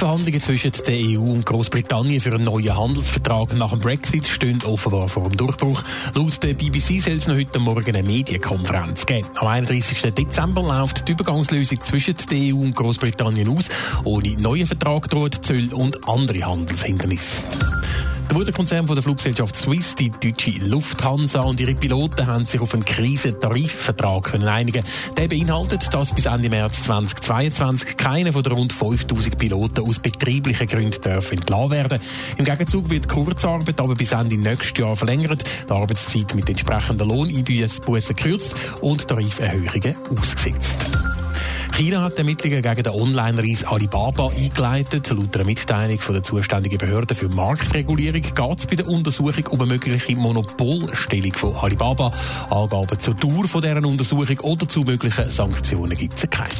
Die Verhandlungen zwischen der EU und Großbritannien für einen neuen Handelsvertrag nach dem Brexit stehen offenbar vor dem Durchbruch. Laut der BBC soll es noch heute Morgen eine Medienkonferenz geben. Am 31. Dezember läuft die Übergangslösung zwischen der EU und Großbritannien aus. Ohne neuen Vertrag droht Zöll und andere Handelshindernisse. Der Mutterkonzern von der Fluggesellschaft Swiss, die deutsche Lufthansa und ihre Piloten haben sich auf einen Krisentarifvertrag einigen. Der beinhaltet, dass bis Ende März 2022 keine von der rund 5000 Piloten aus betrieblichen Gründen dürfen entlassen werden. Im Gegenzug wird Kurzarbeit aber bis Ende nächstes Jahr verlängert, die Arbeitszeit mit entsprechenden Lohneinbußen gekürzt und Tariferhöhungen ausgesetzt. China hat Ermittlungen gegen den Online-Reis Alibaba eingeleitet. Laut einer Mitteilung von der zuständigen Behörde für Marktregulierung geht es bei der Untersuchung um eine mögliche Monopolstellung von Alibaba. Angaben zur Dauer deren Untersuchung oder zu möglichen Sanktionen gibt es keine.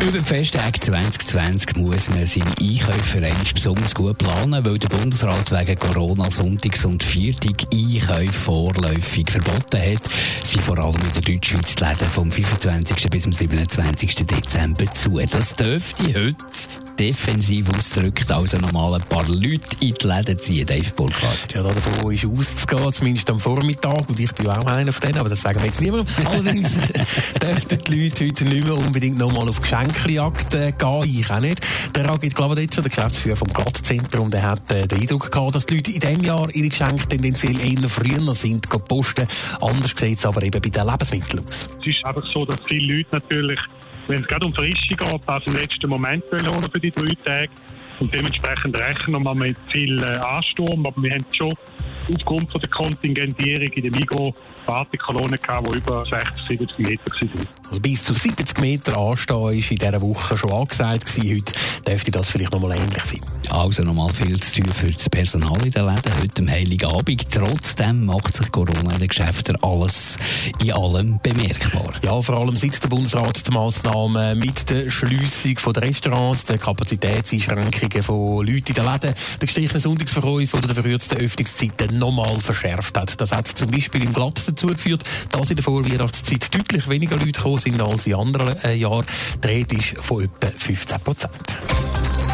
Über den Festtag 2020 muss man seine Einkäufe besonders gut planen, weil der Bundesrat wegen Corona Sonntags- und Viertag-Einkäufe vorläufig verboten hat, sind vor allem in der Deutschschweiz die Läden vom 25. bis zum 27. Dezember zu. Das dürfte heute defensiv ausdrückt, also nochmal ein paar Leute in die Läden ziehen, Dave Burkhardt. Ja, davon ist auszugehen, zumindest am Vormittag, und ich bin auch einer von denen, aber das sagen wir jetzt niemandem. Allerdings dürften die Leute heute nicht mehr unbedingt nochmal auf Geschenkjagd äh, gehen, ich auch nicht. Der Ragit Glavadetscher, der Geschäftsführer vom Glattzentrum, der hat äh, den Eindruck gehabt, dass die Leute in diesem Jahr ihre Geschenke tendenziell eher früher sind posten. Anders sieht es aber eben bei den Lebensmitteln aus. Es ist einfach so, dass viele Leute natürlich wenn es gerade um Frischung geht, das im letzten Moment holen für die drei Tage. Und dementsprechend rechnen wir mit viel äh, Ansturm. Aber wir haben schon aufgrund von der Kontingentierung in der Migros Wartekolonnen gehabt, die über 60, 70 Meter waren. Also bis zu 70 Meter Anstehen ist in dieser Woche schon angesagt. Heute dürfte das vielleicht noch mal ähnlich sein. Also nochmal viel zu tun für das Personal in den Läden heute am Heiligen Abend. Trotzdem macht sich Corona in den Geschäften alles in allem bemerkbar. Ja, vor allem seit der Bundesrat die Massnahmen mit der Schliessung der Restaurants, der Kapazitätseinschränkungen von Leuten in den Läden, der gestrichenen Sonntagsverkäufe oder der verkürzten Öffnungszeiten nochmal verschärft hat. Das hat zum Beispiel im Glatt dazu geführt, dass in der Vorweihnachtszeit deutlich weniger Leute gekommen sind als in anderen äh, Jahren. Die Rede ist von etwa 15 Prozent.